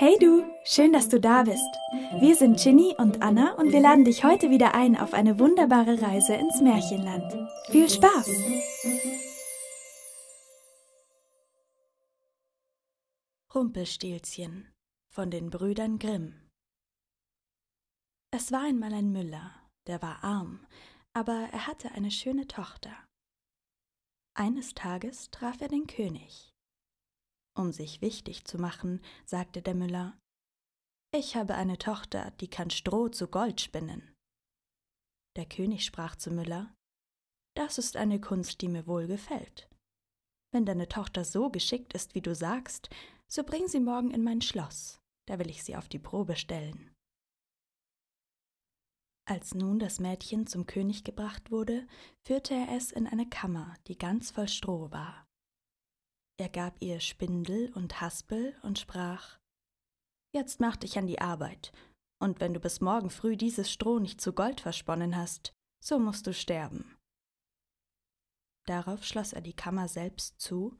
Hey du, schön, dass du da bist. Wir sind Ginny und Anna und wir laden dich heute wieder ein auf eine wunderbare Reise ins Märchenland. Viel Spaß! Rumpelstilzchen von den Brüdern Grimm Es war einmal ein Müller, der war arm, aber er hatte eine schöne Tochter. Eines Tages traf er den König. Um sich wichtig zu machen, sagte der Müller Ich habe eine Tochter, die kann Stroh zu Gold spinnen. Der König sprach zu Müller Das ist eine Kunst, die mir wohl gefällt. Wenn deine Tochter so geschickt ist, wie du sagst, so bring sie morgen in mein Schloss, da will ich sie auf die Probe stellen. Als nun das Mädchen zum König gebracht wurde, führte er es in eine Kammer, die ganz voll Stroh war. Er gab ihr Spindel und Haspel und sprach Jetzt mach dich an die Arbeit, und wenn du bis morgen früh dieses Stroh nicht zu Gold versponnen hast, so musst du sterben. Darauf schloss er die Kammer selbst zu,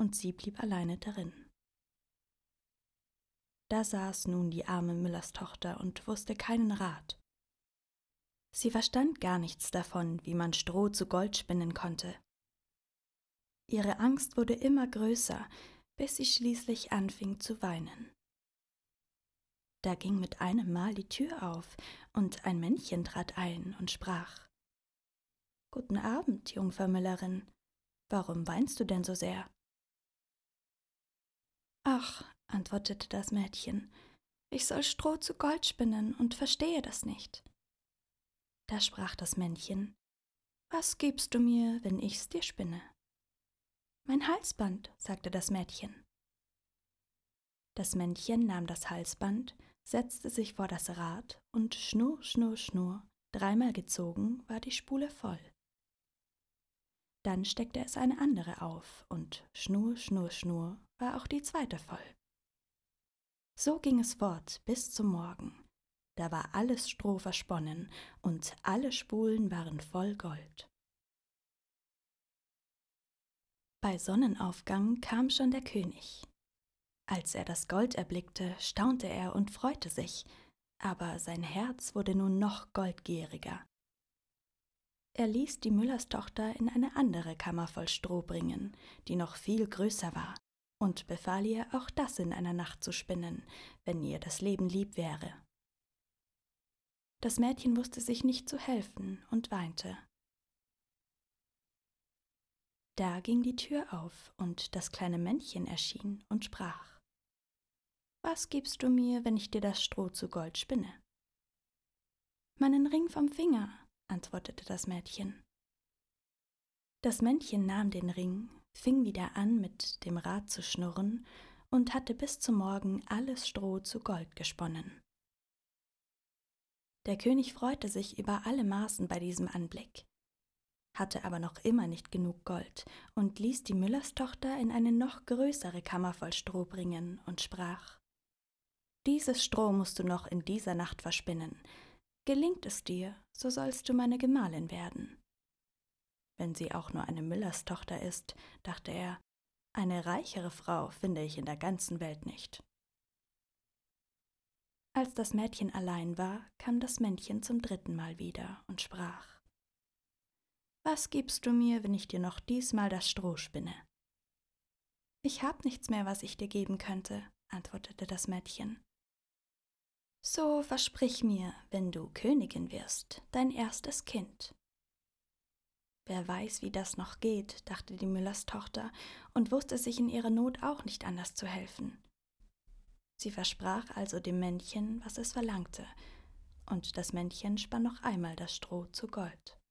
und sie blieb alleine darin. Da saß nun die arme Müllerstochter und wusste keinen Rat. Sie verstand gar nichts davon, wie man Stroh zu Gold spinnen konnte. Ihre Angst wurde immer größer, bis sie schließlich anfing zu weinen. Da ging mit einem Mal die Tür auf, und ein Männchen trat ein und sprach Guten Abend, Jungfer Müllerin. Warum weinst du denn so sehr? Ach, antwortete das Mädchen, ich soll Stroh zu Gold spinnen und verstehe das nicht. Da sprach das Männchen Was gibst du mir, wenn ich's dir spinne? Mein Halsband, sagte das Mädchen. Das Männchen nahm das Halsband, setzte sich vor das Rad und schnurr, schnurr, schnurr, dreimal gezogen war die Spule voll. Dann steckte es eine andere auf und schnurr, schnurr, schnurr war auch die zweite voll. So ging es fort bis zum Morgen. Da war alles Stroh versponnen und alle Spulen waren voll Gold. Bei Sonnenaufgang kam schon der König. Als er das Gold erblickte, staunte er und freute sich, aber sein Herz wurde nun noch goldgieriger. Er ließ die Müllerstochter in eine andere Kammer voll Stroh bringen, die noch viel größer war, und befahl ihr, auch das in einer Nacht zu spinnen, wenn ihr das Leben lieb wäre. Das Mädchen wusste sich nicht zu helfen und weinte. Da ging die Tür auf, und das kleine Männchen erschien und sprach Was gibst du mir, wenn ich dir das Stroh zu Gold spinne? Meinen Ring vom Finger, antwortete das Mädchen. Das Männchen nahm den Ring, fing wieder an, mit dem Rad zu schnurren, und hatte bis zum Morgen alles Stroh zu Gold gesponnen. Der König freute sich über alle Maßen bei diesem Anblick hatte aber noch immer nicht genug Gold und ließ die Müllerstochter in eine noch größere Kammer voll Stroh bringen und sprach Dieses Stroh musst du noch in dieser Nacht verspinnen. Gelingt es dir, so sollst du meine Gemahlin werden. Wenn sie auch nur eine Müllerstochter ist, dachte er, eine reichere Frau finde ich in der ganzen Welt nicht. Als das Mädchen allein war, kam das Männchen zum dritten Mal wieder und sprach was gibst du mir, wenn ich dir noch diesmal das Stroh spinne? Ich hab nichts mehr, was ich dir geben könnte, antwortete das Mädchen. So versprich mir, wenn du Königin wirst, dein erstes Kind. Wer weiß, wie das noch geht, dachte die Müllerstochter und wusste sich in ihrer Not auch nicht anders zu helfen. Sie versprach also dem Männchen, was es verlangte, und das Männchen spann noch einmal das Stroh zu Gold.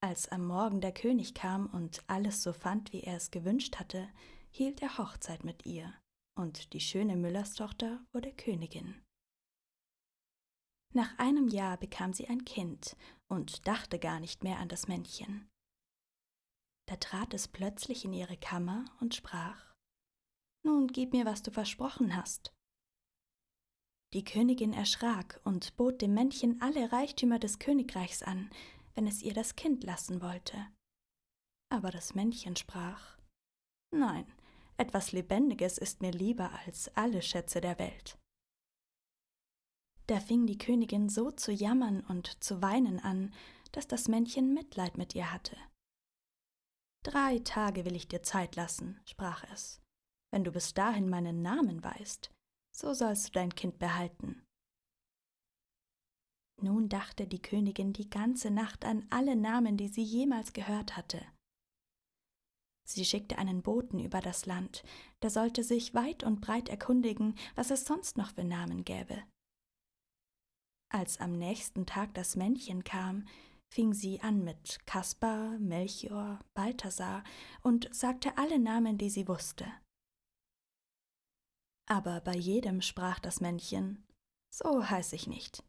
Als am Morgen der König kam und alles so fand, wie er es gewünscht hatte, hielt er Hochzeit mit ihr, und die schöne Müllerstochter wurde Königin. Nach einem Jahr bekam sie ein Kind und dachte gar nicht mehr an das Männchen. Da trat es plötzlich in ihre Kammer und sprach Nun gib mir, was du versprochen hast. Die Königin erschrak und bot dem Männchen alle Reichtümer des Königreichs an, wenn es ihr das Kind lassen wollte. Aber das Männchen sprach Nein, Etwas Lebendiges ist mir lieber als alle Schätze der Welt. Da fing die Königin so zu jammern und zu weinen an, dass das Männchen Mitleid mit ihr hatte. Drei Tage will ich dir Zeit lassen, sprach es. Wenn du bis dahin meinen Namen weißt, so sollst du dein Kind behalten. Nun dachte die Königin die ganze Nacht an alle Namen, die sie jemals gehört hatte. Sie schickte einen Boten über das Land, der sollte sich weit und breit erkundigen, was es sonst noch für Namen gäbe. Als am nächsten Tag das Männchen kam, fing sie an mit Kaspar, Melchior, Balthasar und sagte alle Namen, die sie wusste. Aber bei jedem sprach das Männchen, so heiß ich nicht.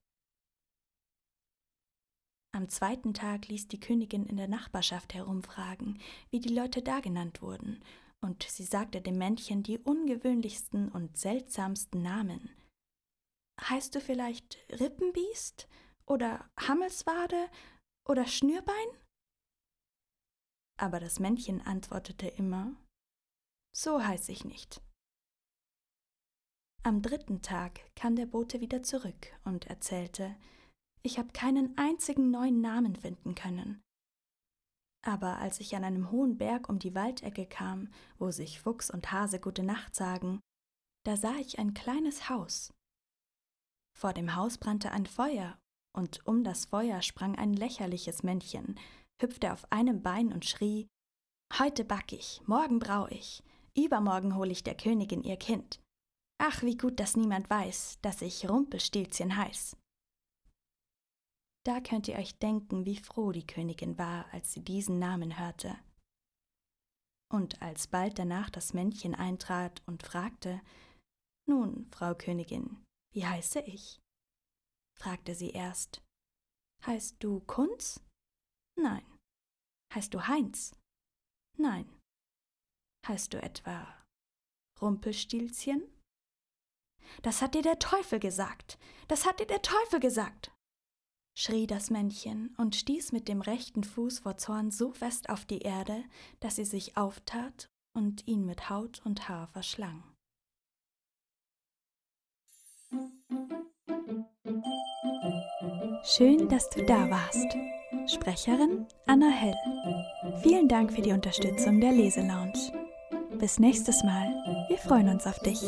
Am zweiten Tag ließ die Königin in der Nachbarschaft herumfragen, wie die Leute da genannt wurden, und sie sagte dem Männchen die ungewöhnlichsten und seltsamsten Namen. Heißt du vielleicht Rippenbiest oder Hammelswade oder Schnürbein? Aber das Männchen antwortete immer So heiß ich nicht. Am dritten Tag kam der Bote wieder zurück und erzählte, ich habe keinen einzigen neuen Namen finden können. Aber als ich an einem hohen Berg um die Waldecke kam, wo sich Fuchs und Hase gute Nacht sagen, da sah ich ein kleines Haus. Vor dem Haus brannte ein Feuer und um das Feuer sprang ein lächerliches Männchen, hüpfte auf einem Bein und schrie Heute back ich, morgen brau ich, übermorgen hol ich der Königin ihr Kind. Ach, wie gut, dass niemand weiß, dass ich Rumpelstilzchen heiß. Da könnt ihr euch denken, wie froh die Königin war, als sie diesen Namen hörte. Und als bald danach das Männchen eintrat und fragte Nun, Frau Königin, wie heiße ich? fragte sie erst. Heißt du Kunz? Nein. Heißt du Heinz? Nein. Heißt du etwa Rumpelstilzchen? Das hat dir der Teufel gesagt. Das hat dir der Teufel gesagt. Schrie das Männchen und stieß mit dem rechten Fuß vor Zorn so fest auf die Erde, dass sie sich auftat und ihn mit Haut und Haar verschlang. Schön, dass du da warst. Sprecherin Anna Hell. Vielen Dank für die Unterstützung der Leselounge. Bis nächstes Mal. Wir freuen uns auf dich.